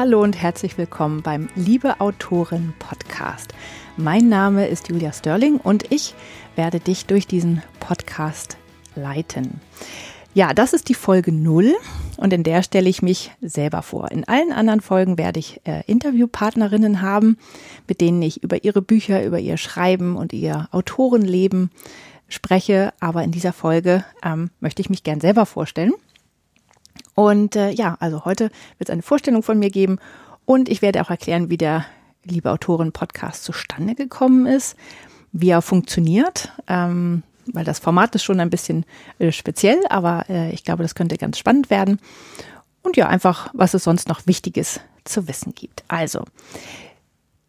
Hallo und herzlich willkommen beim Liebe Autorin Podcast. Mein Name ist Julia Sterling und ich werde dich durch diesen Podcast leiten. Ja, das ist die Folge 0 und in der stelle ich mich selber vor. In allen anderen Folgen werde ich äh, Interviewpartnerinnen haben, mit denen ich über ihre Bücher, über ihr Schreiben und ihr Autorenleben spreche. Aber in dieser Folge ähm, möchte ich mich gern selber vorstellen. Und äh, ja, also heute wird es eine Vorstellung von mir geben und ich werde auch erklären, wie der Liebe Autorin Podcast zustande gekommen ist, wie er funktioniert. Ähm, weil das Format ist schon ein bisschen äh, speziell, aber äh, ich glaube, das könnte ganz spannend werden. Und ja, einfach, was es sonst noch Wichtiges zu wissen gibt. Also,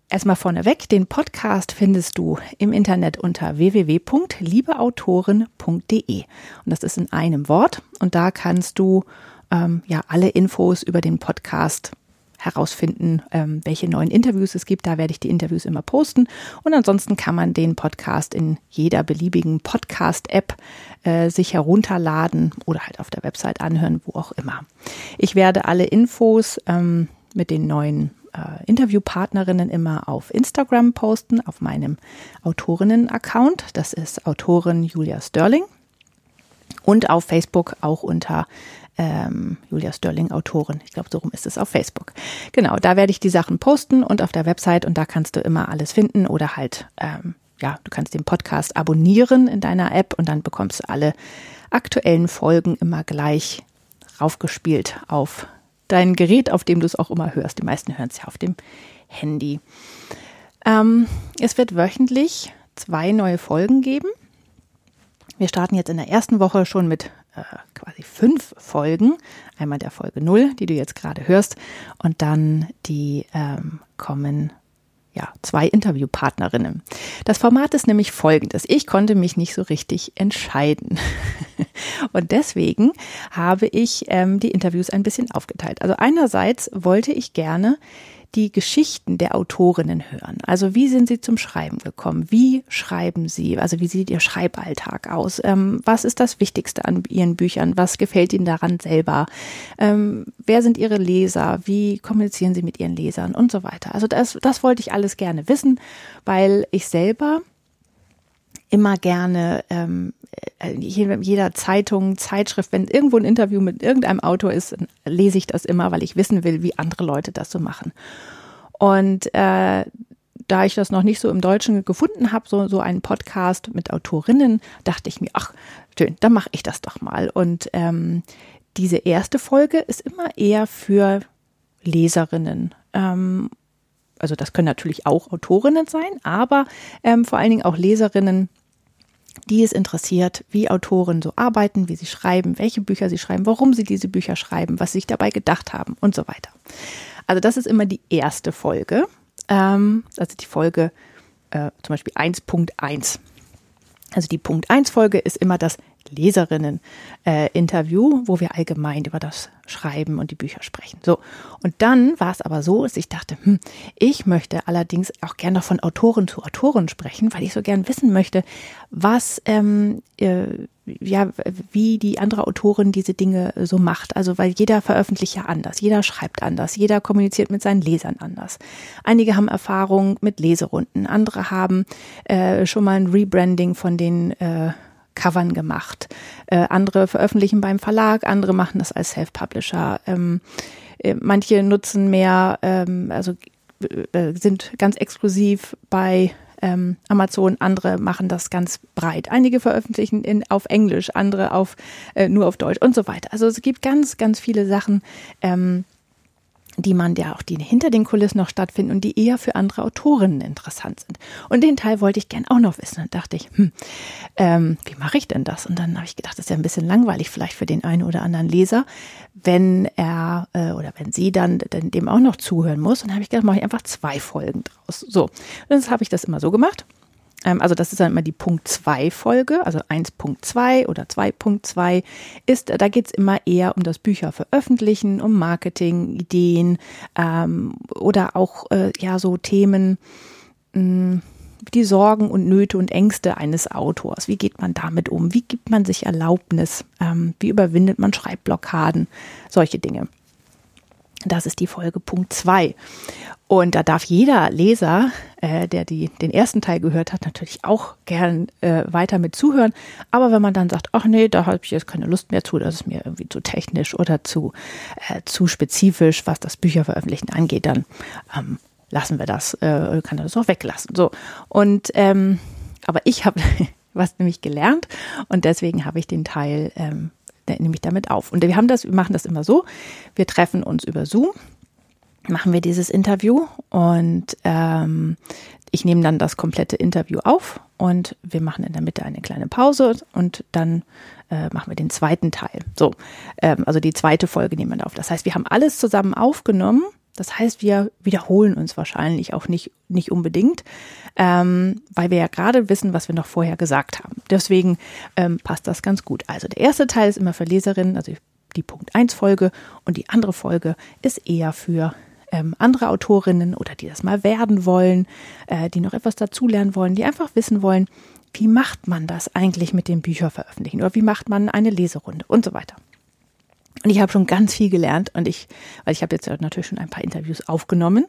erstmal vorneweg, den Podcast findest du im Internet unter www.liebeautoren.de. Und das ist in einem Wort. Und da kannst du ähm, ja alle Infos über den Podcast herausfinden, ähm, welche neuen Interviews es gibt. Da werde ich die Interviews immer posten. Und ansonsten kann man den Podcast in jeder beliebigen Podcast-App äh, sich herunterladen oder halt auf der Website anhören, wo auch immer. Ich werde alle Infos ähm, mit den neuen äh, Interviewpartnerinnen immer auf Instagram posten, auf meinem Autorinnen-Account. Das ist Autorin Julia Sterling. Und auf Facebook auch unter ähm, Julia Sterling, Autorin. Ich glaube, so rum ist es auf Facebook. Genau, da werde ich die Sachen posten und auf der Website und da kannst du immer alles finden oder halt, ähm, ja, du kannst den Podcast abonnieren in deiner App und dann bekommst du alle aktuellen Folgen immer gleich raufgespielt auf dein Gerät, auf dem du es auch immer hörst. Die meisten hören es ja auf dem Handy. Ähm, es wird wöchentlich zwei neue Folgen geben. Wir starten jetzt in der ersten Woche schon mit äh, quasi fünf Folgen. Einmal der Folge 0, die du jetzt gerade hörst, und dann die ähm, kommen ja, zwei Interviewpartnerinnen. Das Format ist nämlich folgendes. Ich konnte mich nicht so richtig entscheiden. Und deswegen habe ich ähm, die Interviews ein bisschen aufgeteilt. Also einerseits wollte ich gerne die Geschichten der Autorinnen hören. Also wie sind sie zum Schreiben gekommen? Wie schreiben sie? Also wie sieht ihr Schreiballtag aus? Ähm, was ist das Wichtigste an ihren Büchern? Was gefällt ihnen daran selber? Ähm, wer sind ihre Leser? Wie kommunizieren sie mit ihren Lesern und so weiter? Also das, das wollte ich alles gerne wissen, weil ich selber immer gerne ähm, äh, jeder Zeitung, Zeitschrift, wenn irgendwo ein Interview mit irgendeinem Autor ist, lese ich das immer, weil ich wissen will, wie andere Leute das so machen. Und äh, da ich das noch nicht so im Deutschen gefunden habe, so, so einen Podcast mit Autorinnen, dachte ich mir, ach, schön, dann mache ich das doch mal. Und ähm, diese erste Folge ist immer eher für Leserinnen. Ähm, also das können natürlich auch Autorinnen sein, aber ähm, vor allen Dingen auch Leserinnen, die es interessiert, wie Autoren so arbeiten, wie sie schreiben, welche Bücher sie schreiben, warum sie diese Bücher schreiben, was sie sich dabei gedacht haben und so weiter. Also das ist immer die erste Folge. Ähm, also die Folge äh, zum Beispiel 1.1. Also die Punkt 1 Folge ist immer das Leserinnen-Interview, äh, wo wir allgemein über das Schreiben und die Bücher sprechen. So. Und dann war es aber so, dass ich dachte, hm, ich möchte allerdings auch gerne von Autoren zu Autoren sprechen, weil ich so gern wissen möchte, was, ähm, äh, ja, wie die andere Autorin diese Dinge so macht. Also, weil jeder veröffentlicht ja anders, jeder schreibt anders, jeder kommuniziert mit seinen Lesern anders. Einige haben Erfahrung mit Leserunden, andere haben äh, schon mal ein Rebranding von den äh, Covern gemacht. Äh, andere veröffentlichen beim Verlag, andere machen das als Self-Publisher. Ähm, äh, manche nutzen mehr, ähm, also äh, sind ganz exklusiv bei ähm, Amazon, andere machen das ganz breit. Einige veröffentlichen in, auf Englisch, andere auf äh, nur auf Deutsch und so weiter. Also es gibt ganz, ganz viele Sachen, ähm, die man ja auch die hinter den Kulissen noch stattfinden und die eher für andere Autorinnen interessant sind. Und den Teil wollte ich gern auch noch wissen. Und dachte ich, hm, ähm, wie mache ich denn das? Und dann habe ich gedacht, das ist ja ein bisschen langweilig vielleicht für den einen oder anderen Leser, wenn er äh, oder wenn sie dann, dann dem auch noch zuhören muss. Und dann habe ich gedacht, mache ich einfach zwei Folgen draus. So, und dann habe ich das immer so gemacht. Ähm, also das ist dann immer die Punkt 2 Folge, also 1.2 oder 2.2 ist, da geht es immer eher um das Bücher veröffentlichen, um Marketing, Ideen ähm, oder auch äh, ja so Themen, mh, hm, die Sorgen und Nöte und Ängste eines Autors. Wie geht man damit um? Wie gibt man sich Erlaubnis? Ähm, wie überwindet man Schreibblockaden? Solche Dinge. Das ist die Folge Punkt 2. Und da darf jeder Leser, äh, der die, den ersten Teil gehört hat, natürlich auch gern äh, weiter mit zuhören. Aber wenn man dann sagt, ach nee, da habe ich jetzt keine Lust mehr zu, das ist mir irgendwie zu technisch oder zu, äh, zu spezifisch, was das Bücherveröffentlichen angeht, dann ähm, lassen wir das, äh, kann das auch weglassen. So. Und ähm, aber ich habe was nämlich gelernt und deswegen habe ich den Teil ähm, nehme ich damit auf. Und wir haben das, wir machen das immer so. Wir treffen uns über Zoom, machen wir dieses Interview und ähm, ich nehme dann das komplette Interview auf und wir machen in der Mitte eine kleine Pause und dann äh, machen wir den zweiten Teil. So, ähm, also die zweite Folge nehmen wir auf. Das heißt, wir haben alles zusammen aufgenommen das heißt, wir wiederholen uns wahrscheinlich auch nicht, nicht unbedingt, ähm, weil wir ja gerade wissen, was wir noch vorher gesagt haben. Deswegen ähm, passt das ganz gut. Also der erste Teil ist immer für Leserinnen, also die Punkt 1 Folge und die andere Folge ist eher für ähm, andere Autorinnen oder die das mal werden wollen, äh, die noch etwas dazulernen wollen, die einfach wissen wollen, wie macht man das eigentlich mit dem Bücher veröffentlichen oder wie macht man eine Leserunde und so weiter. Und ich habe schon ganz viel gelernt und ich, weil ich habe jetzt natürlich schon ein paar Interviews aufgenommen.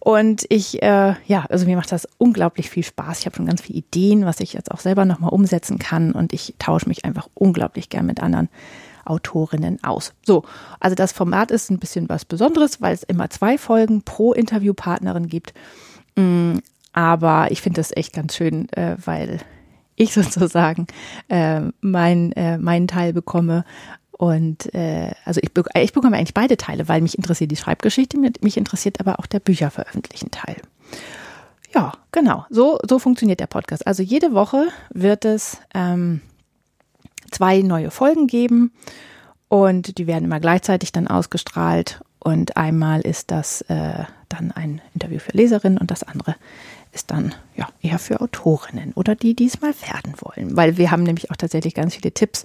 Und ich, äh, ja, also mir macht das unglaublich viel Spaß. Ich habe schon ganz viele Ideen, was ich jetzt auch selber nochmal umsetzen kann. Und ich tausche mich einfach unglaublich gern mit anderen Autorinnen aus. So, also das Format ist ein bisschen was Besonderes, weil es immer zwei Folgen pro Interviewpartnerin gibt. Mm, aber ich finde das echt ganz schön, äh, weil ich sozusagen äh, mein, äh, meinen Teil bekomme und äh, also ich, ich bekomme eigentlich beide Teile, weil mich interessiert die Schreibgeschichte, mich interessiert aber auch der Bücherveröffentlichen Teil. Ja, genau. So, so funktioniert der Podcast. Also jede Woche wird es ähm, zwei neue Folgen geben und die werden immer gleichzeitig dann ausgestrahlt. Und einmal ist das äh, dann ein Interview für Leserinnen und das andere ist dann ja eher für Autorinnen oder die, die es mal werden wollen. Weil wir haben nämlich auch tatsächlich ganz viele Tipps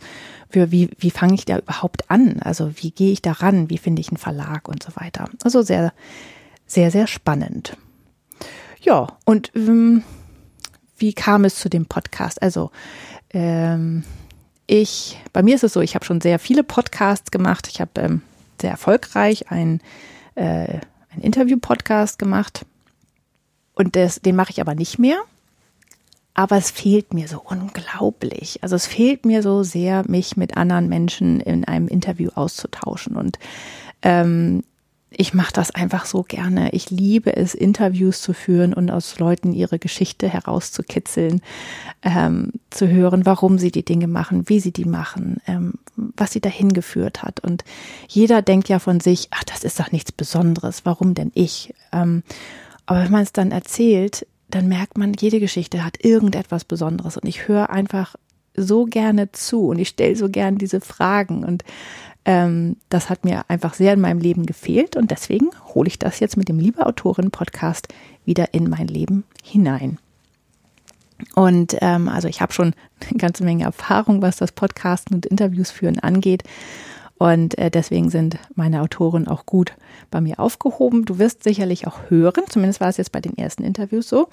für, wie, wie fange ich da überhaupt an? Also wie gehe ich daran? Wie finde ich einen Verlag und so weiter? Also sehr, sehr, sehr spannend. Ja, und ähm, wie kam es zu dem Podcast? Also ähm, ich, bei mir ist es so, ich habe schon sehr viele Podcasts gemacht. Ich habe ähm, sehr erfolgreich ein, äh, ein Interview-Podcast gemacht und das, den mache ich aber nicht mehr. Aber es fehlt mir so unglaublich. Also es fehlt mir so sehr, mich mit anderen Menschen in einem Interview auszutauschen. Und ähm, ich mache das einfach so gerne. Ich liebe es, Interviews zu führen und aus Leuten ihre Geschichte herauszukitzeln, ähm, zu hören, warum sie die Dinge machen, wie sie die machen, ähm, was sie dahin geführt hat. Und jeder denkt ja von sich, ach, das ist doch nichts Besonderes, warum denn ich? Ähm, aber wenn man es dann erzählt, dann merkt man, jede Geschichte hat irgendetwas Besonderes und ich höre einfach so gerne zu und ich stelle so gerne diese Fragen und ähm, das hat mir einfach sehr in meinem Leben gefehlt und deswegen hole ich das jetzt mit dem Liebe Autorin Podcast wieder in mein Leben hinein. Und ähm, also ich habe schon eine ganze Menge Erfahrung, was das Podcasten und Interviews führen angeht. Und äh, deswegen sind meine Autoren auch gut bei mir aufgehoben. Du wirst sicherlich auch hören, zumindest war es jetzt bei den ersten Interviews so,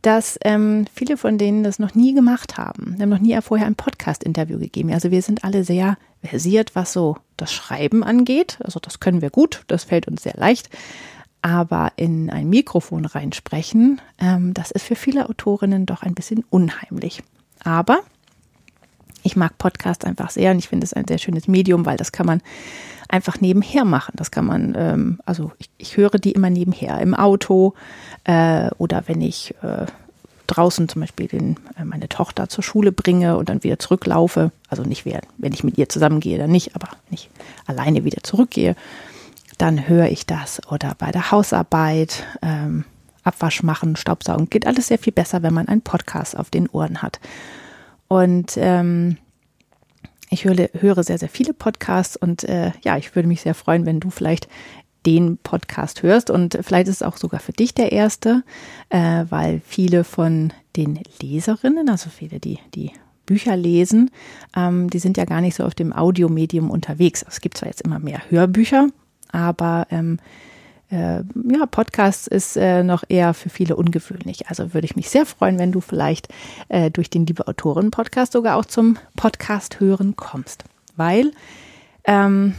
dass ähm, viele von denen das noch nie gemacht haben. Wir haben noch nie vorher ein Podcast-Interview gegeben. Also wir sind alle sehr versiert, was so das Schreiben angeht. Also das können wir gut, das fällt uns sehr leicht. Aber in ein Mikrofon reinsprechen, ähm, das ist für viele Autorinnen doch ein bisschen unheimlich. Aber ich mag Podcasts einfach sehr und ich finde es ein sehr schönes Medium, weil das kann man einfach nebenher machen. Das kann man, ähm, also ich, ich höre die immer nebenher im Auto äh, oder wenn ich äh, draußen zum Beispiel den, äh, meine Tochter zur Schule bringe und dann wieder zurücklaufe. Also nicht, wenn ich mit ihr zusammengehe, dann nicht, aber wenn ich alleine wieder zurückgehe, dann höre ich das. Oder bei der Hausarbeit, ähm, Abwasch machen, Staubsaugen, geht alles sehr viel besser, wenn man einen Podcast auf den Ohren hat. Und ähm, ich höre, höre sehr, sehr viele Podcasts und äh, ja, ich würde mich sehr freuen, wenn du vielleicht den Podcast hörst und vielleicht ist es auch sogar für dich der erste, äh, weil viele von den Leserinnen, also viele, die die Bücher lesen, ähm, die sind ja gar nicht so auf dem Audiomedium unterwegs. Es gibt zwar jetzt immer mehr Hörbücher, aber ähm, äh, ja, Podcast ist äh, noch eher für viele ungewöhnlich. Also würde ich mich sehr freuen, wenn du vielleicht äh, durch den Liebe Autoren Podcast sogar auch zum Podcast hören kommst. Weil ähm,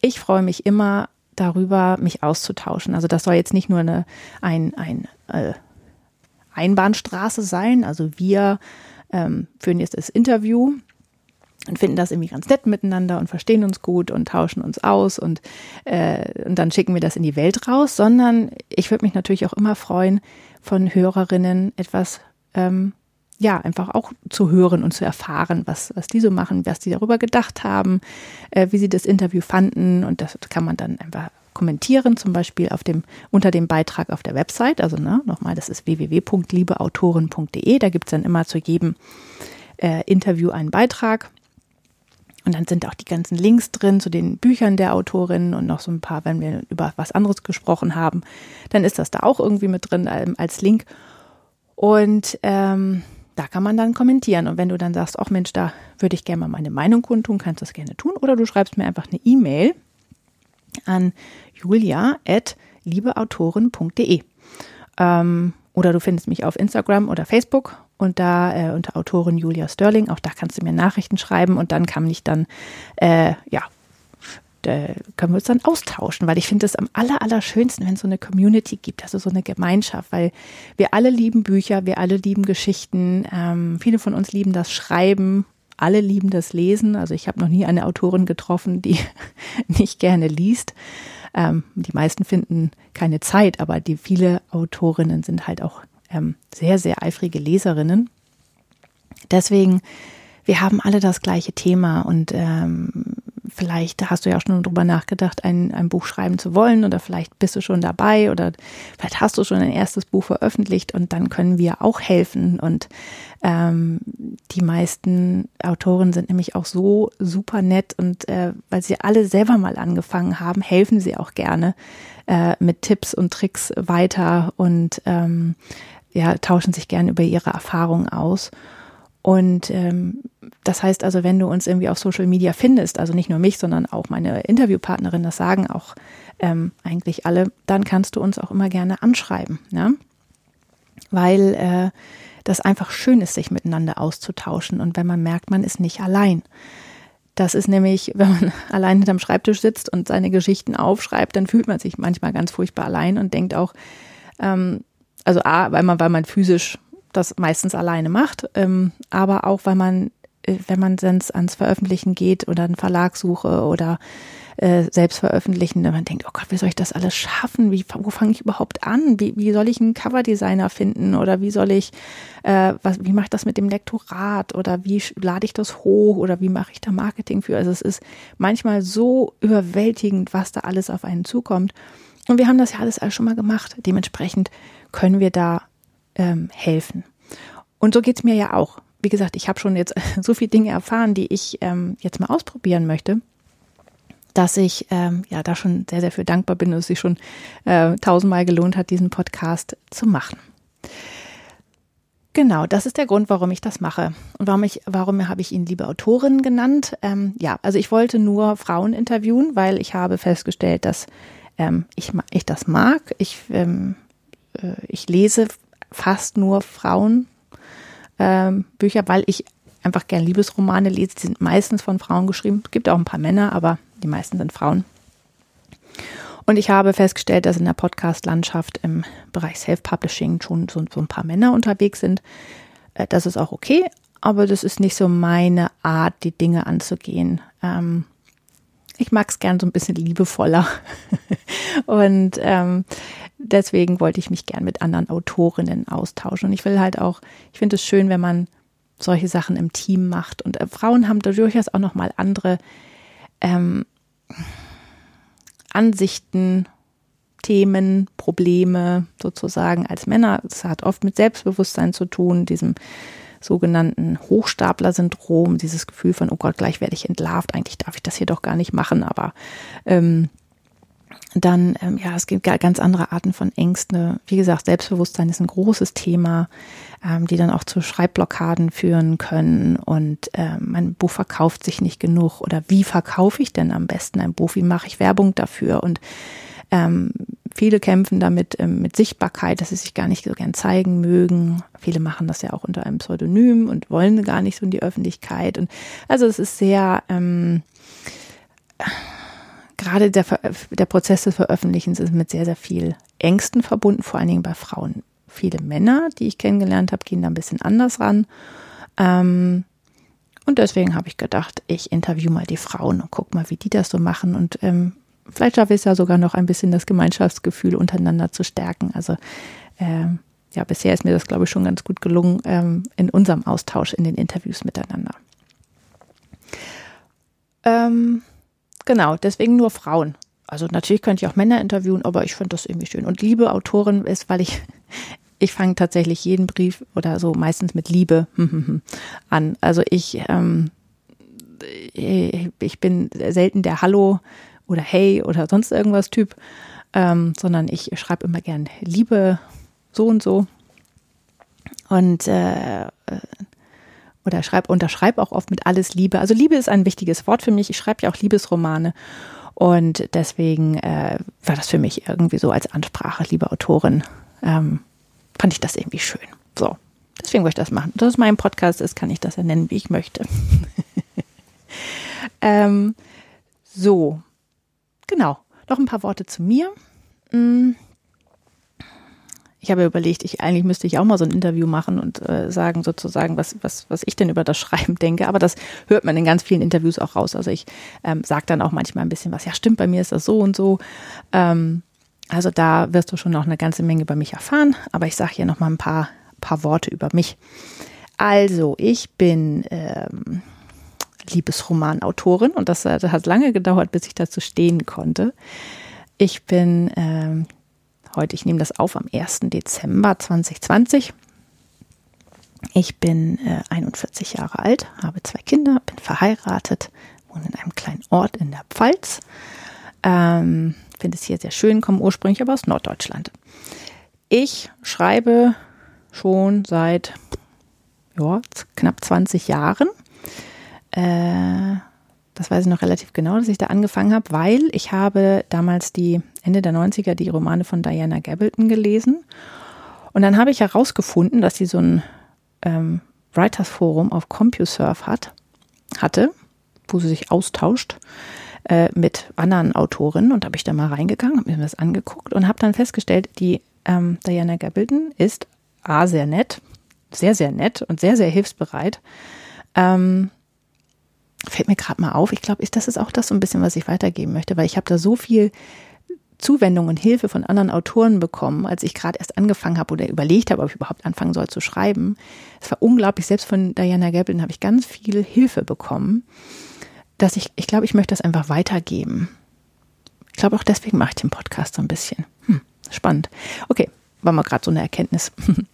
ich freue mich immer, darüber, mich auszutauschen. Also das soll jetzt nicht nur eine ein, ein äh, Einbahnstraße sein. Also wir ähm, führen jetzt das Interview und finden das irgendwie ganz nett miteinander und verstehen uns gut und tauschen uns aus und, äh, und dann schicken wir das in die Welt raus, sondern ich würde mich natürlich auch immer freuen, von Hörerinnen etwas ähm, ja, einfach auch zu hören und zu erfahren, was, was die so machen, was die darüber gedacht haben, äh, wie sie das Interview fanden. Und das kann man dann einfach kommentieren, zum Beispiel auf dem, unter dem Beitrag auf der Website. Also ne, nochmal, das ist www.liebeautoren.de. Da gibt's dann immer zu jedem äh, Interview einen Beitrag. Und dann sind auch die ganzen Links drin zu den Büchern der Autorin und noch so ein paar, wenn wir über was anderes gesprochen haben, dann ist das da auch irgendwie mit drin ähm, als Link. Und ähm, da kann man dann kommentieren. Und wenn du dann sagst, ach Mensch, da würde ich gerne mal meine Meinung kundtun, kannst du das gerne tun. Oder du schreibst mir einfach eine E-Mail an julia.liebeautoren.de. Ähm, oder du findest mich auf Instagram oder Facebook und da äh, unter Autorin Julia Sterling. Auch da kannst du mir Nachrichten schreiben und dann kann ich dann, äh, ja, können wir uns dann austauschen, weil ich finde es am aller, aller schönsten, wenn es so eine Community gibt, also so eine Gemeinschaft, weil wir alle lieben Bücher, wir alle lieben Geschichten, ähm, viele von uns lieben das Schreiben, alle lieben das Lesen. Also ich habe noch nie eine Autorin getroffen, die nicht gerne liest. Ähm, die meisten finden keine Zeit, aber die viele Autorinnen sind halt auch ähm, sehr, sehr eifrige Leserinnen. Deswegen, wir haben alle das gleiche Thema und ähm, vielleicht hast du ja auch schon drüber nachgedacht, ein, ein Buch schreiben zu wollen oder vielleicht bist du schon dabei oder vielleicht hast du schon ein erstes Buch veröffentlicht und dann können wir auch helfen. Und ähm, die meisten Autoren sind nämlich auch so super nett und äh, weil sie alle selber mal angefangen haben, helfen sie auch gerne äh, mit Tipps und Tricks weiter und ähm, ja, tauschen sich gerne über ihre Erfahrungen aus. Und ähm, das heißt also, wenn du uns irgendwie auf Social Media findest, also nicht nur mich, sondern auch meine Interviewpartnerin, das sagen auch ähm, eigentlich alle, dann kannst du uns auch immer gerne anschreiben, ja? weil äh, das einfach schön ist, sich miteinander auszutauschen und wenn man merkt, man ist nicht allein. Das ist nämlich, wenn man allein hinterm Schreibtisch sitzt und seine Geschichten aufschreibt, dann fühlt man sich manchmal ganz furchtbar allein und denkt auch, ähm, also A, weil man, weil man physisch das meistens alleine macht, ähm, aber auch, weil man, äh, wenn man ans, ans Veröffentlichen geht oder einen Verlag suche oder äh, selbst veröffentlichen, dann man denkt, oh Gott, wie soll ich das alles schaffen? Wie, wo fange ich überhaupt an? Wie, wie soll ich einen Coverdesigner finden? Oder wie soll ich, äh, was, wie mache ich das mit dem Lektorat? Oder wie lade ich das hoch? Oder wie mache ich da Marketing für? Also es ist manchmal so überwältigend, was da alles auf einen zukommt. Und wir haben das ja alles, schon mal gemacht. Dementsprechend können wir da ähm, helfen. Und so geht's mir ja auch. Wie gesagt, ich habe schon jetzt so viele Dinge erfahren, die ich ähm, jetzt mal ausprobieren möchte, dass ich ähm, ja da schon sehr, sehr für dankbar bin, dass es sich schon äh, tausendmal gelohnt hat, diesen Podcast zu machen. Genau, das ist der Grund, warum ich das mache. Und warum ich, warum habe ich ihn liebe Autorin genannt? Ähm, ja, also ich wollte nur Frauen interviewen, weil ich habe festgestellt, dass ähm, ich, ich das mag. Ich, ähm, äh, ich lese fast nur Frauenbücher, ähm, weil ich einfach gern Liebesromane lese. Die sind meistens von Frauen geschrieben. Es gibt auch ein paar Männer, aber die meisten sind Frauen. Und ich habe festgestellt, dass in der Podcast-Landschaft im Bereich Self-Publishing schon so, so, ein paar Männer unterwegs sind. Äh, das ist auch okay, aber das ist nicht so meine Art, die Dinge anzugehen. Ähm, ich mag es gern so ein bisschen liebevoller. und ähm, deswegen wollte ich mich gern mit anderen Autorinnen austauschen. Und ich will halt auch, ich finde es schön, wenn man solche Sachen im Team macht. Und äh, Frauen haben da durchaus auch nochmal andere ähm, Ansichten, Themen, Probleme sozusagen als Männer. Es hat oft mit Selbstbewusstsein zu tun, diesem sogenannten Hochstapler-Syndrom, dieses Gefühl von, oh Gott, gleich werde ich entlarvt, eigentlich darf ich das hier doch gar nicht machen, aber ähm, dann, ähm, ja, es gibt ganz andere Arten von Ängsten. Wie gesagt, Selbstbewusstsein ist ein großes Thema, ähm, die dann auch zu Schreibblockaden führen können. Und ähm, mein Buch verkauft sich nicht genug. Oder wie verkaufe ich denn am besten ein Buch? Wie mache ich Werbung dafür? Und ähm, viele kämpfen damit ähm, mit Sichtbarkeit, dass sie sich gar nicht so gern zeigen mögen. Viele machen das ja auch unter einem Pseudonym und wollen gar nicht so in die Öffentlichkeit. Und also es ist sehr ähm, gerade der, der Prozess des Veröffentlichens ist mit sehr, sehr viel Ängsten verbunden, vor allen Dingen bei Frauen. Viele Männer, die ich kennengelernt habe, gehen da ein bisschen anders ran. Ähm, und deswegen habe ich gedacht, ich interview mal die Frauen und guck mal, wie die das so machen. Und ähm, vielleicht schaffe ich es ja sogar noch ein bisschen das Gemeinschaftsgefühl untereinander zu stärken. Also ähm, ja, bisher ist mir das, glaube ich, schon ganz gut gelungen ähm, in unserem Austausch in den Interviews miteinander. Ähm, genau, deswegen nur Frauen. Also natürlich könnte ich auch Männer interviewen, aber ich finde das irgendwie schön. Und liebe Autorin ist, weil ich, ich fange tatsächlich jeden Brief oder so meistens mit Liebe an. Also ich, ähm, ich bin selten der Hallo oder Hey oder sonst irgendwas Typ, ähm, sondern ich schreibe immer gern Liebe so und so. Und äh, oder schreib, unterschreib auch oft mit alles Liebe. Also Liebe ist ein wichtiges Wort für mich. Ich schreibe ja auch Liebesromane. Und deswegen äh, war das für mich irgendwie so als Ansprache, liebe Autorin, ähm, fand ich das irgendwie schön. So, deswegen wollte ich das machen. Dass es mein Podcast ist, kann ich das ja nennen, wie ich möchte. ähm, so, genau. Noch ein paar Worte zu mir. Hm ich habe überlegt, ich eigentlich müsste ich auch mal so ein Interview machen und äh, sagen sozusagen, was, was, was ich denn über das Schreiben denke. Aber das hört man in ganz vielen Interviews auch raus. Also ich ähm, sage dann auch manchmal ein bisschen was, ja stimmt, bei mir ist das so und so. Ähm, also da wirst du schon noch eine ganze Menge über mich erfahren. Aber ich sage hier noch mal ein paar, paar Worte über mich. Also ich bin ähm, Liebesromanautorin und das, hat lange gedauert, bis ich dazu stehen konnte. Ich bin ähm, heute, ich nehme das auf am 1. Dezember 2020. Ich bin äh, 41 Jahre alt, habe zwei Kinder, bin verheiratet, wohne in einem kleinen Ort in der Pfalz. Ähm, Finde es hier sehr schön, komme ursprünglich aber aus Norddeutschland. Ich schreibe schon seit ja, knapp 20 Jahren. Äh, das weiß ich noch relativ genau, dass ich da angefangen habe, weil ich habe damals die Ende der 90er die Romane von Diana Gabaldon gelesen. Und dann habe ich herausgefunden, dass sie so ein ähm, Writers Forum auf CompuServe hat, hatte, wo sie sich austauscht äh, mit anderen Autorinnen. Und da habe ich da mal reingegangen, habe mir das angeguckt und habe dann festgestellt, die ähm, Diana Gabaldon ist A, sehr nett, sehr, sehr nett und sehr, sehr hilfsbereit. Ähm, fällt mir gerade mal auf, ich glaube, das ist auch das so ein bisschen, was ich weitergeben möchte, weil ich habe da so viel Zuwendung und Hilfe von anderen Autoren bekommen, als ich gerade erst angefangen habe oder überlegt habe, ob ich überhaupt anfangen soll zu schreiben. Es war unglaublich, selbst von Diana Gabaldon habe ich ganz viel Hilfe bekommen, dass ich, ich glaube, ich möchte das einfach weitergeben. Ich glaube, auch deswegen mache ich den Podcast so ein bisschen. Hm, spannend. Okay, war mal gerade so eine Erkenntnis.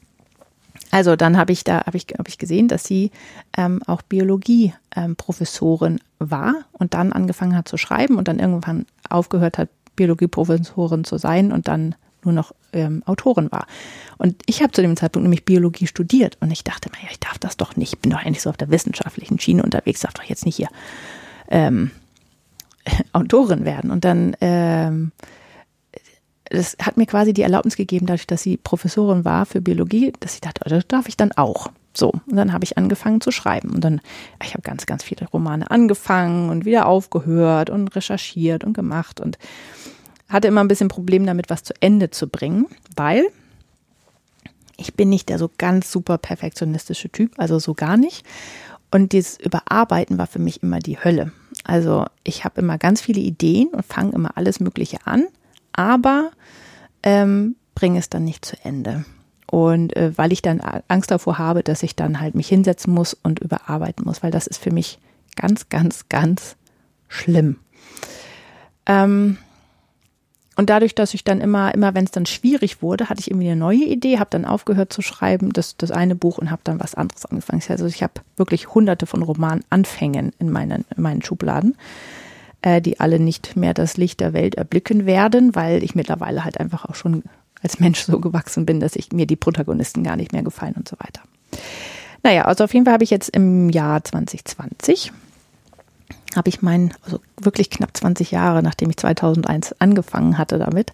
Also dann habe ich da habe ich, hab ich gesehen, dass sie ähm, auch Biologie-Professorin ähm, war und dann angefangen hat zu schreiben und dann irgendwann aufgehört hat, Biologie-Professorin zu sein und dann nur noch ähm, Autorin war. Und ich habe zu dem Zeitpunkt nämlich Biologie studiert und ich dachte mir, ja, ich darf das doch nicht. Ich bin doch eigentlich so auf der wissenschaftlichen Schiene unterwegs, darf doch jetzt nicht hier ähm, Autorin werden. Und dann ähm, das hat mir quasi die Erlaubnis gegeben, dadurch, dass sie Professorin war für Biologie, dass ich dachte, oh, das darf ich dann auch. So, und dann habe ich angefangen zu schreiben. Und dann, ich habe ganz, ganz viele Romane angefangen und wieder aufgehört und recherchiert und gemacht und hatte immer ein bisschen Problem damit, was zu Ende zu bringen, weil ich bin nicht der so ganz super perfektionistische Typ, also so gar nicht. Und dieses Überarbeiten war für mich immer die Hölle. Also ich habe immer ganz viele Ideen und fange immer alles Mögliche an aber ähm, bringe es dann nicht zu Ende. Und äh, weil ich dann Angst davor habe, dass ich dann halt mich hinsetzen muss und überarbeiten muss, weil das ist für mich ganz, ganz, ganz schlimm. Ähm, und dadurch, dass ich dann immer, immer wenn es dann schwierig wurde, hatte ich irgendwie eine neue Idee, habe dann aufgehört zu schreiben, das, das eine Buch und habe dann was anderes angefangen. Also ich habe wirklich hunderte von Romananfängen in meinen, in meinen Schubladen äh, die alle nicht mehr das Licht der Welt erblicken werden, weil ich mittlerweile halt einfach auch schon als Mensch so gewachsen bin, dass ich mir die Protagonisten gar nicht mehr gefallen und so weiter. Naja, also auf jeden Fall habe ich jetzt im Jahr 2020 habe ich mein, also wirklich knapp 20 Jahre, nachdem ich 2001 angefangen hatte damit,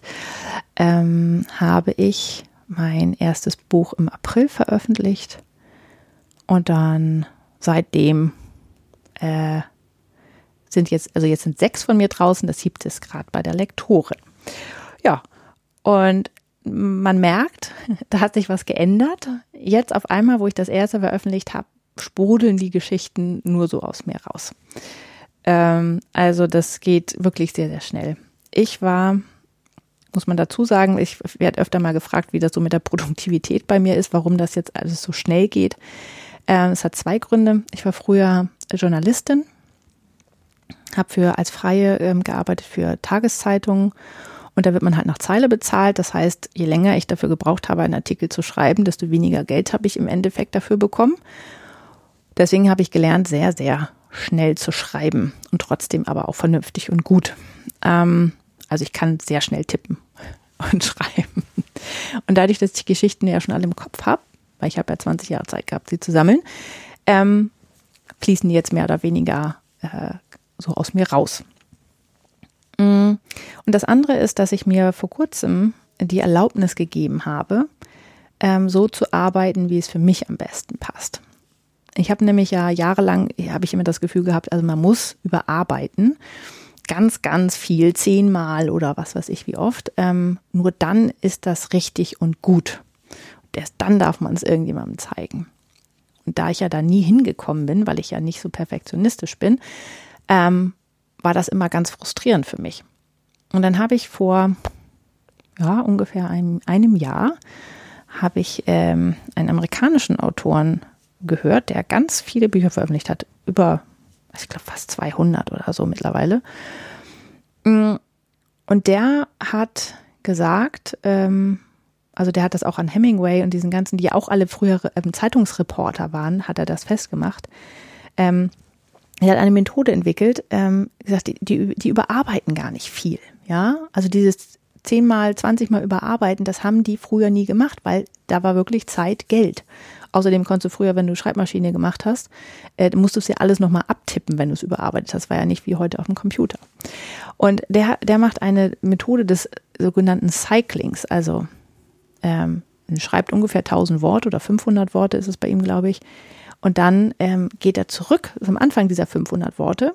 ähm, habe ich mein erstes Buch im April veröffentlicht und dann seitdem äh, sind jetzt, also jetzt sind sechs von mir draußen, das siebte ist gerade bei der Lektorin. Ja, und man merkt, da hat sich was geändert. Jetzt auf einmal, wo ich das erste veröffentlicht habe, sprudeln die Geschichten nur so aus mir raus. Ähm, also das geht wirklich sehr, sehr schnell. Ich war, muss man dazu sagen, ich werde öfter mal gefragt, wie das so mit der Produktivität bei mir ist, warum das jetzt alles so schnell geht. Ähm, es hat zwei Gründe. Ich war früher Journalistin, habe für als Freie ähm, gearbeitet für Tageszeitungen und da wird man halt nach Zeile bezahlt. Das heißt, je länger ich dafür gebraucht habe, einen Artikel zu schreiben, desto weniger Geld habe ich im Endeffekt dafür bekommen. Deswegen habe ich gelernt, sehr, sehr schnell zu schreiben und trotzdem aber auch vernünftig und gut. Ähm, also ich kann sehr schnell tippen und schreiben. Und dadurch, dass ich Geschichten ja schon alle im Kopf habe, weil ich habe ja 20 Jahre Zeit gehabt, sie zu sammeln, ähm, fließen die jetzt mehr oder weniger äh, so aus mir raus. Mm. Und das andere ist, dass ich mir vor kurzem die Erlaubnis gegeben habe, ähm, so zu arbeiten, wie es für mich am besten passt. Ich habe nämlich ja jahrelang, habe ich immer das Gefühl gehabt, also man muss überarbeiten, ganz, ganz viel, zehnmal oder was weiß ich wie oft. Ähm, nur dann ist das richtig und gut. Und erst dann darf man es irgendjemandem zeigen. Und da ich ja da nie hingekommen bin, weil ich ja nicht so perfektionistisch bin, ähm, war das immer ganz frustrierend für mich. Und dann habe ich vor ja, ungefähr einem, einem Jahr habe ich ähm, einen amerikanischen Autoren gehört, der ganz viele Bücher veröffentlicht hat, über, ich glaube, fast 200 oder so mittlerweile. Mm, und der hat gesagt, ähm, also der hat das auch an Hemingway und diesen ganzen, die ja auch alle frühere ähm, Zeitungsreporter waren, hat er das festgemacht. Ähm, er hat eine Methode entwickelt, ähm, gesagt, die, die, die überarbeiten gar nicht viel. Ja, also dieses zehnmal, zwanzigmal überarbeiten, das haben die früher nie gemacht, weil da war wirklich Zeit Geld. Außerdem konntest du früher, wenn du Schreibmaschine gemacht hast, äh, musstest du ja alles nochmal abtippen, wenn du es überarbeitet hast. War ja nicht wie heute auf dem Computer. Und der, der macht eine Methode des sogenannten Cyclings. Also ähm, schreibt ungefähr 1000 Worte oder 500 Worte ist es bei ihm, glaube ich. Und dann ähm, geht er zurück zum Anfang dieser 500 Worte.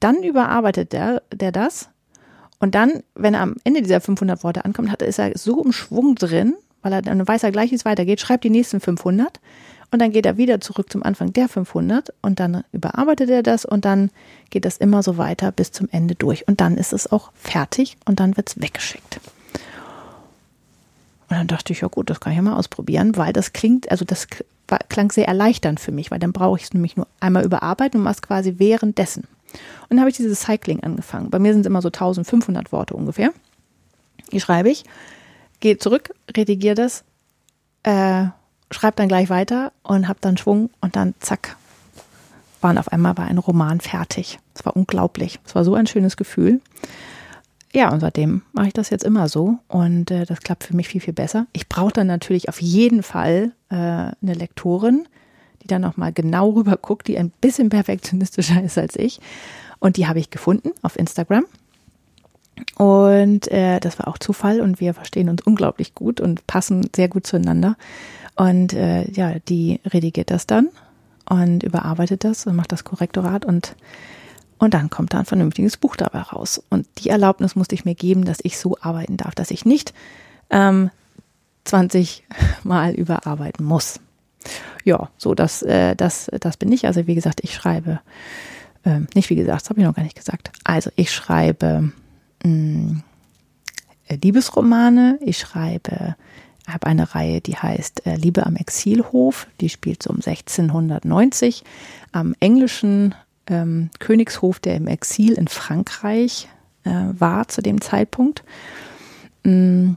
Dann überarbeitet der, der das. Und dann, wenn er am Ende dieser 500 Worte ankommt, hat, ist er so im Schwung drin, weil er dann weiß er gleich, wie es weitergeht, schreibt die nächsten 500 und dann geht er wieder zurück zum Anfang der 500 und dann überarbeitet er das und dann geht das immer so weiter bis zum Ende durch und dann ist es auch fertig und dann wird es weggeschickt. Und dann dachte ich, ja gut, das kann ich ja mal ausprobieren, weil das klingt, also das war, klang sehr erleichternd für mich, weil dann brauche ich es nämlich nur einmal überarbeiten und mache es quasi währenddessen. Und dann habe ich dieses Cycling angefangen. Bei mir sind es immer so 1500 Worte ungefähr. Die schreibe ich, gehe zurück, redigiere das, äh, schreibe dann gleich weiter und habe dann Schwung und dann zack, waren auf einmal war ein Roman fertig. Es war unglaublich. Es war so ein schönes Gefühl. Ja, und seitdem mache ich das jetzt immer so und äh, das klappt für mich viel, viel besser. Ich brauche dann natürlich auf jeden Fall äh, eine Lektorin, die dann nochmal genau rüber guckt, die ein bisschen perfektionistischer ist als ich. Und die habe ich gefunden auf Instagram. Und äh, das war auch Zufall und wir verstehen uns unglaublich gut und passen sehr gut zueinander. Und äh, ja, die redigiert das dann und überarbeitet das und macht das Korrektorat und und dann kommt da ein vernünftiges Buch dabei raus. Und die Erlaubnis musste ich mir geben, dass ich so arbeiten darf, dass ich nicht ähm, 20 Mal überarbeiten muss. Ja, so das, äh, das, das bin ich. Also wie gesagt, ich schreibe, äh, nicht wie gesagt, das habe ich noch gar nicht gesagt. Also ich schreibe mh, mm, Liebesromane, ich schreibe, habe eine Reihe, die heißt äh, Liebe am Exilhof, die spielt so um 1690 am englischen ähm, Königshof, der im Exil in Frankreich äh, war zu dem Zeitpunkt. Mm,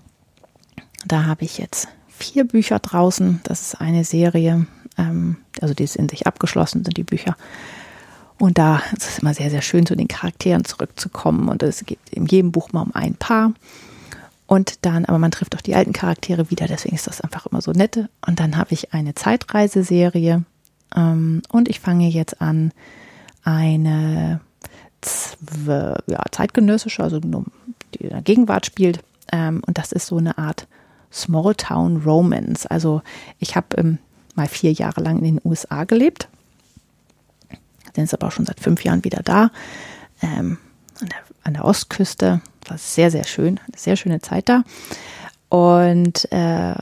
da habe ich jetzt vier Bücher draußen. Das ist eine Serie, ähm, also die ist in sich abgeschlossen, sind die Bücher. Und da ist es immer sehr, sehr schön, zu den Charakteren zurückzukommen. Und es geht in jedem Buch mal um ein Paar. Und dann, aber man trifft auch die alten Charaktere wieder, deswegen ist das einfach immer so nette. Und dann habe ich eine Zeitreiseserie. Ähm, und ich fange jetzt an, eine ja, zeitgenössische, also die in der Gegenwart spielt. Ähm, und das ist so eine Art Small Town Romance. Also ich habe ähm, mal vier Jahre lang in den USA gelebt. bin jetzt aber auch schon seit fünf Jahren wieder da, ähm, an, der, an der Ostküste. War sehr, sehr schön, eine sehr schöne Zeit da. Und äh,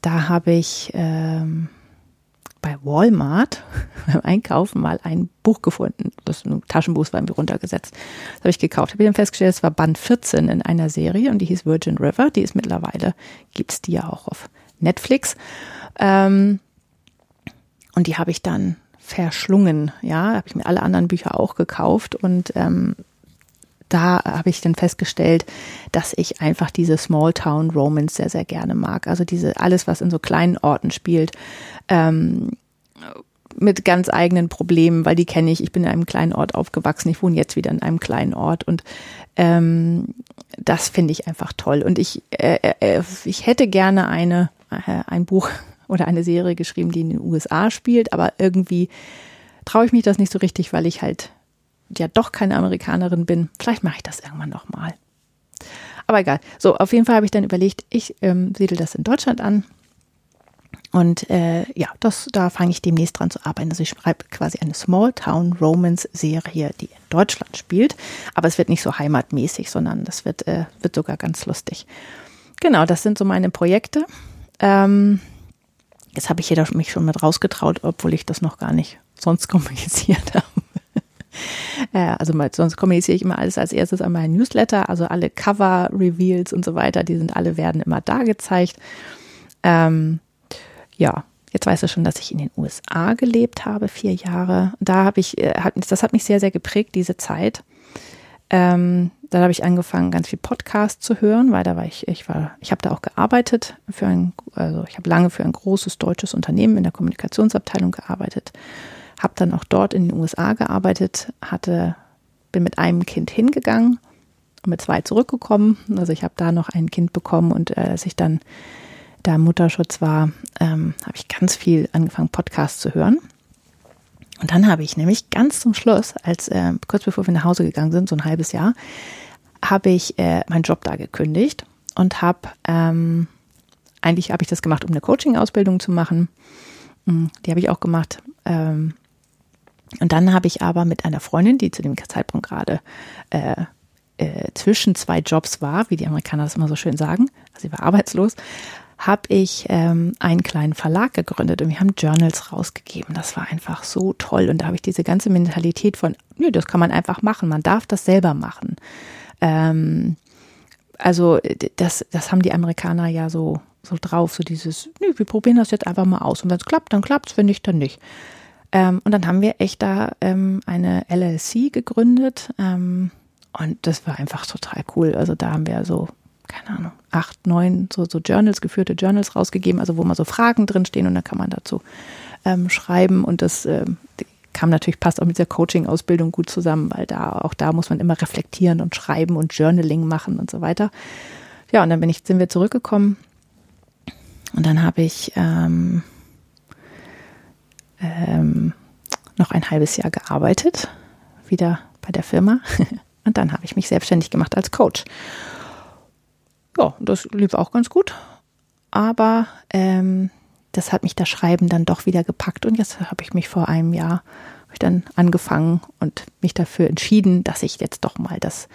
da habe ich ähm, bei Walmart beim Einkaufen mal ein Buch gefunden. Das ein Taschenbuch war mir runtergesetzt. Das habe ich gekauft. Habe ich dann festgestellt, es war Band 14 in einer Serie und die hieß Virgin River. Die ist mittlerweile, gibt es die ja auch auf Netflix. Ähm, und die habe ich dann verschlungen. Ja, habe ich mir alle anderen Bücher auch gekauft und ähm, da habe ich dann festgestellt, dass ich einfach diese Small Town Romance sehr, sehr gerne mag. Also diese, alles, was in so kleinen Orten spielt, ähm, mit ganz eigenen Problemen, weil die kenne ich. Ich bin in einem kleinen Ort aufgewachsen. Ich wohne jetzt wieder in einem kleinen Ort und ähm, das finde ich einfach toll. Und ich, äh, äh, ich hätte gerne eine, äh, ein Buch oder eine Serie geschrieben, die in den USA spielt, aber irgendwie traue ich mich das nicht so richtig, weil ich halt ja doch keine Amerikanerin bin. Vielleicht mache ich das irgendwann nochmal. Aber egal. So, auf jeden Fall habe ich dann überlegt, ich ähm, siedle das in Deutschland an. Und äh, ja, das, da fange ich demnächst dran zu arbeiten. Also ich schreibe quasi eine Small Town Romance Serie, die in Deutschland spielt. Aber es wird nicht so heimatmäßig, sondern das wird, äh, wird sogar ganz lustig. Genau, das sind so meine Projekte. Ähm, jetzt habe ich hier mich schon mit rausgetraut, obwohl ich das noch gar nicht sonst kommuniziert habe. Äh, also mal, sonst kommuniziere ich immer alles als erstes an meinen Newsletter, also alle Cover-Reveals und so weiter, die sind alle, werden immer da gezeigt. Ähm, ja, jetzt weißt du schon, dass ich in den USA gelebt habe, vier Jahre. Da habe ich, äh, das hat mich sehr, sehr geprägt, diese Zeit. Ähm, dann habe ich angefangen, ganz viel Podcast zu hören, weil da war ich, ich war, ich habe da auch gearbeitet für ein, also ich habe lange für ein großes deutsches Unternehmen in der Kommunikationsabteilung gearbeitet habe dann auch dort in den USA gearbeitet, hatte, bin mit einem Kind hingegangen und mit zwei zurückgekommen. Also ich habe da noch ein Kind bekommen und äh, als ich dann da Mutterschutz war, ähm, habe ich ganz viel angefangen, Podcasts zu hören. Und dann habe ich nämlich ganz zum Schluss, als äh, kurz bevor wir nach Hause gegangen sind, so ein halbes Jahr, habe ich äh, meinen Job da gekündigt und habe ähm, eigentlich habe ich das gemacht, um eine Coaching-Ausbildung zu machen. Hm, die habe ich auch gemacht. Ähm, und dann habe ich aber mit einer Freundin, die zu dem Zeitpunkt gerade äh, äh, zwischen zwei Jobs war, wie die Amerikaner das immer so schön sagen, also sie war arbeitslos, habe ich ähm, einen kleinen Verlag gegründet und wir haben Journals rausgegeben. Das war einfach so toll und da habe ich diese ganze Mentalität von, nö, das kann man einfach machen, man darf das selber machen. Ähm, also das, das haben die Amerikaner ja so, so drauf, so dieses, nö, wir probieren das jetzt einfach mal aus und wenn es klappt, dann klappt es, wenn nicht, dann nicht. Ähm, und dann haben wir echt da ähm, eine LLC gegründet. Ähm, und das war einfach total cool. Also da haben wir so, keine Ahnung, acht, neun so, so Journals, geführte Journals rausgegeben, also wo mal so Fragen drinstehen und dann kann man dazu ähm, schreiben. Und das äh, kam natürlich, passt auch mit der Coaching-Ausbildung gut zusammen, weil da auch da muss man immer reflektieren und schreiben und Journaling machen und so weiter. Ja, und dann bin ich, sind wir zurückgekommen. Und dann habe ich ähm, ähm, noch ein halbes Jahr gearbeitet, wieder bei der Firma. Und dann habe ich mich selbstständig gemacht als Coach. Ja, das lief auch ganz gut. Aber ähm, das hat mich das Schreiben dann doch wieder gepackt. Und jetzt habe ich mich vor einem Jahr habe dann angefangen und mich dafür entschieden, dass ich jetzt doch mal das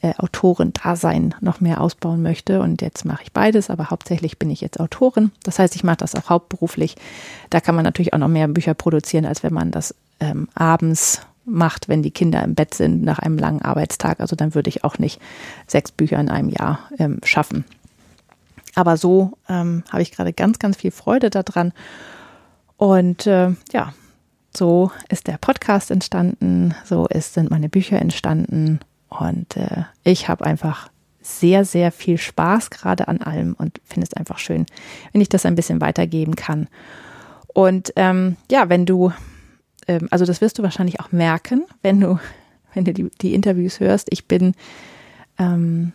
äh, Autorendasein noch mehr ausbauen möchte. Und jetzt mache ich beides, aber hauptsächlich bin ich jetzt Autorin. Das heißt, ich mache das auch hauptberuflich. Da kann man natürlich auch noch mehr Bücher produzieren, als wenn man das ähm, abends macht, wenn die Kinder im Bett sind nach einem langen Arbeitstag. Also dann würde ich auch nicht sechs Bücher in einem Jahr ähm, schaffen. Aber so ähm, habe ich gerade ganz, ganz viel Freude daran. Und äh, ja, so ist der Podcast entstanden, so ist, sind meine Bücher entstanden und äh, ich habe einfach sehr, sehr viel Spaß gerade an allem und finde es einfach schön, wenn ich das ein bisschen weitergeben kann. Und ähm, ja, wenn du, ähm, also das wirst du wahrscheinlich auch merken, wenn du, wenn du die, die Interviews hörst. Ich bin ähm,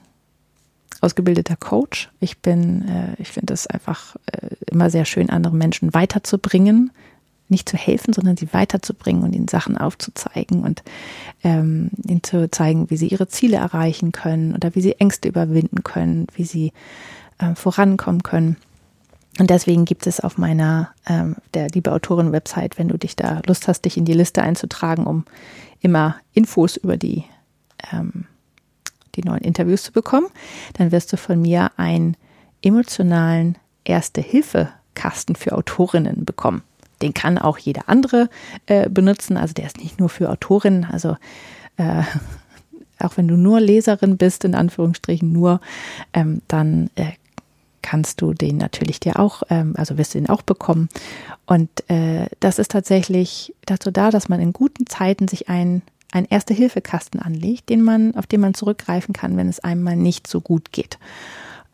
ausgebildeter Coach. Ich bin, äh, ich finde es einfach äh, immer sehr schön, andere Menschen weiterzubringen, nicht zu helfen, sondern sie weiterzubringen und ihnen Sachen aufzuzeigen und ähm, ihnen zu zeigen, wie sie ihre Ziele erreichen können oder wie sie Ängste überwinden können, wie sie äh, vorankommen können. Und deswegen gibt es auf meiner ähm, der Liebe Autorin Website, wenn du dich da Lust hast, dich in die Liste einzutragen, um immer Infos über die ähm, die neuen Interviews zu bekommen, dann wirst du von mir einen emotionalen Erste-Hilfe-Kasten für Autorinnen bekommen. Den kann auch jeder andere äh, benutzen. Also der ist nicht nur für Autorinnen. Also äh, auch wenn du nur Leserin bist, in Anführungsstrichen nur, ähm, dann äh, kannst du den natürlich dir auch, ähm, also wirst du den auch bekommen. Und äh, das ist tatsächlich dazu da, dass man in guten Zeiten sich einen einen Erste-Hilfe-Kasten anlegt, den man, auf den man zurückgreifen kann, wenn es einem mal nicht so gut geht.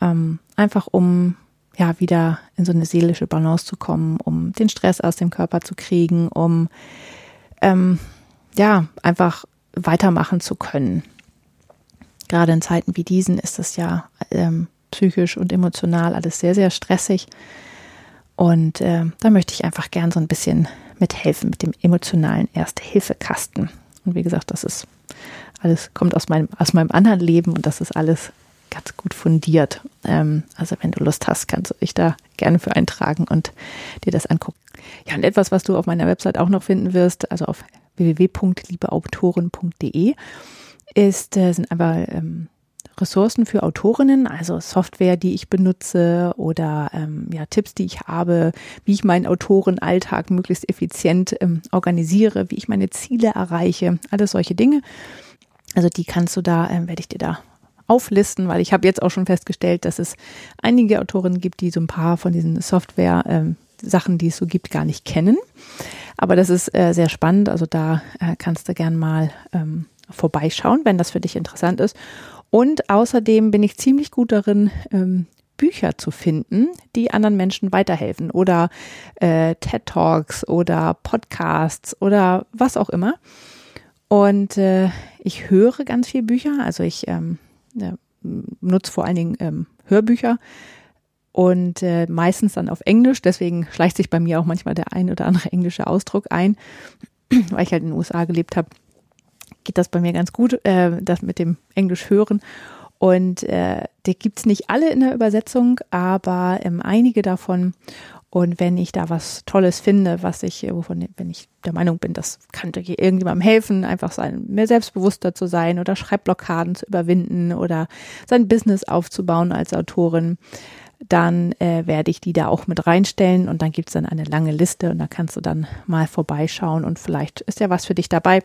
Ähm, einfach um ja wieder in so eine seelische Balance zu kommen, um den Stress aus dem Körper zu kriegen, um ähm, ja einfach weitermachen zu können. Gerade in Zeiten wie diesen ist es ja ähm, psychisch und emotional alles sehr, sehr stressig. Und äh, da möchte ich einfach gern so ein bisschen mithelfen mit dem emotionalen Erste-Hilfe-Kasten. Und wie gesagt, das ist alles, kommt aus meinem, aus meinem anderen Leben und das ist alles ganz gut fundiert. Ähm, also wenn du Lust hast, kannst du dich da gerne für eintragen und dir das angucken. Ja, und etwas, was du auf meiner Website auch noch finden wirst, also auf www.liebeautoren.de, ist, äh, sind einfach ähm, Ressourcen für Autorinnen, also Software, die ich benutze oder ähm, ja, Tipps, die ich habe, wie ich meinen Autorenalltag möglichst effizient organisiere, wie ich meine Ziele erreiche, alles solche Dinge. Also die kannst du da, ähm, werde ich dir da auflisten, weil ich habe jetzt auch schon festgestellt, dass es einige Autorinnen gibt, die so ein paar von diesen Software ähm, Sachen, die es so gibt, gar nicht kennen. Aber das ist äh, sehr spannend. Also da äh, kannst du gern mal ähm, vorbeischauen, wenn das für dich interessant ist. Und außerdem bin ich ziemlich gut darin, ähm, Bücher zu finden, die anderen Menschen weiterhelfen oder äh, TED Talks oder Podcasts oder was auch immer. Und äh, ich höre ganz viel Bücher, also ich ähm, ja, nutze vor allen Dingen ähm, Hörbücher und äh, meistens dann auf Englisch. Deswegen schleicht sich bei mir auch manchmal der ein oder andere englische Ausdruck ein, weil ich halt in den USA gelebt habe geht das bei mir ganz gut, äh, das mit dem Englisch hören. Und äh, die gibt's nicht alle in der Übersetzung, aber ähm, einige davon. Und wenn ich da was Tolles finde, was ich, wovon, wenn ich der Meinung bin, das könnte irgendjemandem helfen, einfach sein, mehr selbstbewusster zu sein oder Schreibblockaden zu überwinden oder sein Business aufzubauen als Autorin, dann äh, werde ich die da auch mit reinstellen und dann gibt's dann eine lange Liste und da kannst du dann mal vorbeischauen und vielleicht ist ja was für dich dabei.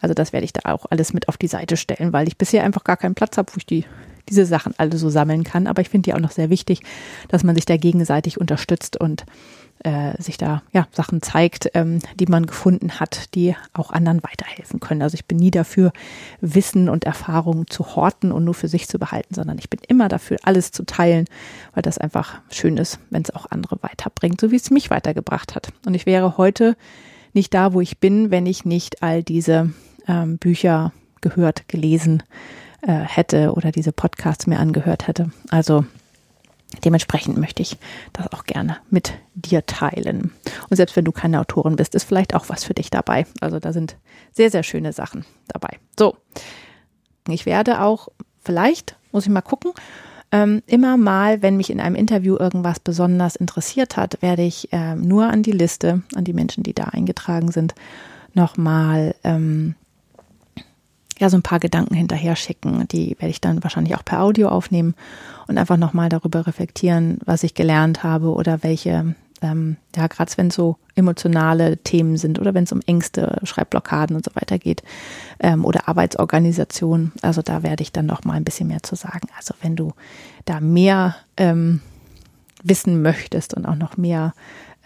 Also das werde ich da auch alles mit auf die Seite stellen, weil ich bisher einfach gar keinen Platz habe, wo ich die, diese Sachen alle so sammeln kann. Aber ich finde die auch noch sehr wichtig, dass man sich da gegenseitig unterstützt und äh, sich da ja Sachen zeigt, ähm, die man gefunden hat, die auch anderen weiterhelfen können. Also ich bin nie dafür, Wissen und Erfahrungen zu horten und nur für sich zu behalten, sondern ich bin immer dafür, alles zu teilen, weil das einfach schön ist, wenn es auch andere weiterbringt, so wie es mich weitergebracht hat. Und ich wäre heute nicht da, wo ich bin, wenn ich nicht all diese ähm, Bücher gehört, gelesen äh, hätte oder diese Podcasts mir angehört hätte. Also dementsprechend möchte ich das auch gerne mit dir teilen. Und selbst wenn du keine Autorin bist, ist vielleicht auch was für dich dabei. Also da sind sehr, sehr schöne Sachen dabei. So, ich werde auch, vielleicht, muss ich mal gucken, ähm, immer mal, wenn mich in einem Interview irgendwas besonders interessiert hat, werde ich ähm, nur an die Liste, an die Menschen, die da eingetragen sind, nochmal ähm, ja so ein paar Gedanken hinterher schicken. Die werde ich dann wahrscheinlich auch per Audio aufnehmen und einfach nochmal darüber reflektieren, was ich gelernt habe oder welche, ähm, ja, gerade wenn es so emotionale Themen sind oder wenn es um Ängste, Schreibblockaden und so weiter geht ähm, oder Arbeitsorganisation. Also da werde ich dann nochmal ein bisschen mehr zu sagen. Also wenn du da mehr ähm, wissen möchtest und auch noch mehr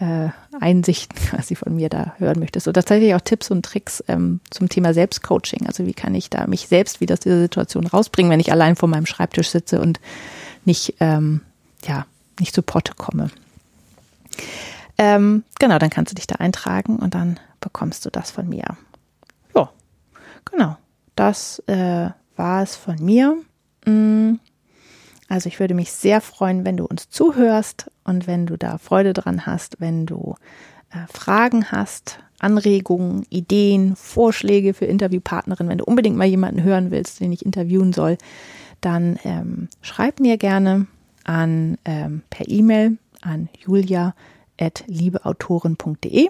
äh, Einsichten quasi von mir da hören möchtest. Oder tatsächlich auch Tipps und Tricks ähm, zum Thema Selbstcoaching. Also wie kann ich da mich selbst wieder aus dieser Situation rausbringen, wenn ich allein vor meinem Schreibtisch sitze und nicht, ähm, ja, nicht zu Potte komme. Ähm, genau, dann kannst du dich da eintragen und dann bekommst du das von mir. Ja, genau. Das äh, war es von mir. Mm. Also ich würde mich sehr freuen, wenn du uns zuhörst und wenn du da Freude dran hast, wenn du äh, Fragen hast, Anregungen, Ideen, Vorschläge für Interviewpartnerinnen, wenn du unbedingt mal jemanden hören willst, den ich interviewen soll, dann ähm, schreib mir gerne an ähm, per E-Mail an julia.liebeautoren.de.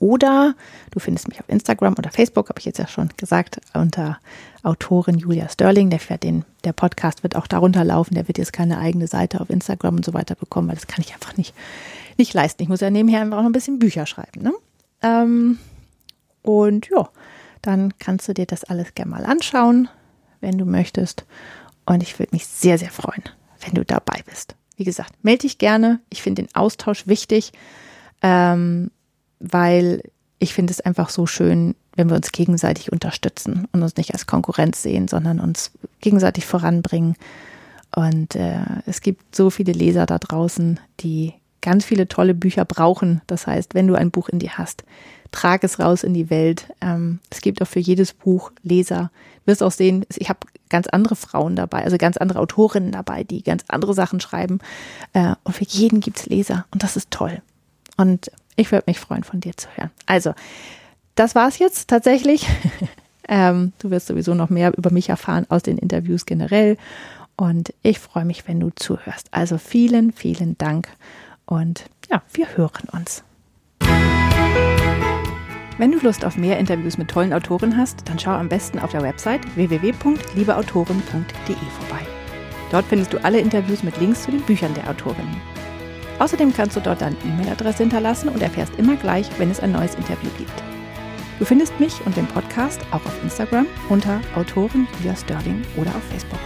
Oder du findest mich auf Instagram oder Facebook, habe ich jetzt ja schon gesagt, unter Autorin Julia Sterling. Der, den, der Podcast wird auch darunter laufen. Der wird jetzt keine eigene Seite auf Instagram und so weiter bekommen, weil das kann ich einfach nicht, nicht leisten. Ich muss ja nebenher einfach noch ein bisschen Bücher schreiben. Ne? Ähm, und ja, dann kannst du dir das alles gerne mal anschauen, wenn du möchtest. Und ich würde mich sehr, sehr freuen, wenn du dabei bist. Wie gesagt, melde dich gerne. Ich finde den Austausch wichtig, ähm, weil ich finde es einfach so schön, wenn wir uns gegenseitig unterstützen und uns nicht als Konkurrenz sehen, sondern uns gegenseitig voranbringen. Und äh, es gibt so viele Leser da draußen, die ganz viele tolle Bücher brauchen. Das heißt, wenn du ein Buch in dir hast, trag es raus in die Welt. Ähm, es gibt auch für jedes Buch Leser. Du wirst auch sehen, ich habe ganz andere Frauen dabei, also ganz andere Autorinnen dabei, die ganz andere Sachen schreiben. Äh, und für jeden gibt's Leser und das ist toll. Und ich würde mich freuen, von dir zu hören. Also, das war's jetzt tatsächlich. ähm, du wirst sowieso noch mehr über mich erfahren aus den Interviews generell. Und ich freue mich, wenn du zuhörst. Also vielen, vielen Dank. Und ja, wir hören uns. Wenn du Lust auf mehr Interviews mit tollen Autoren hast, dann schau am besten auf der Website www.liebeautoren.de vorbei. Dort findest du alle Interviews mit Links zu den Büchern der Autorinnen. Außerdem kannst du dort deine E-Mail-Adresse hinterlassen und erfährst immer gleich, wenn es ein neues Interview gibt. Du findest mich und den Podcast auch auf Instagram unter Autorin Julia Sterling oder auf Facebook.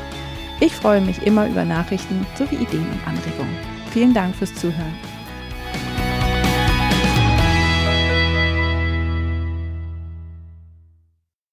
Ich freue mich immer über Nachrichten sowie Ideen und Anregungen. Vielen Dank fürs Zuhören.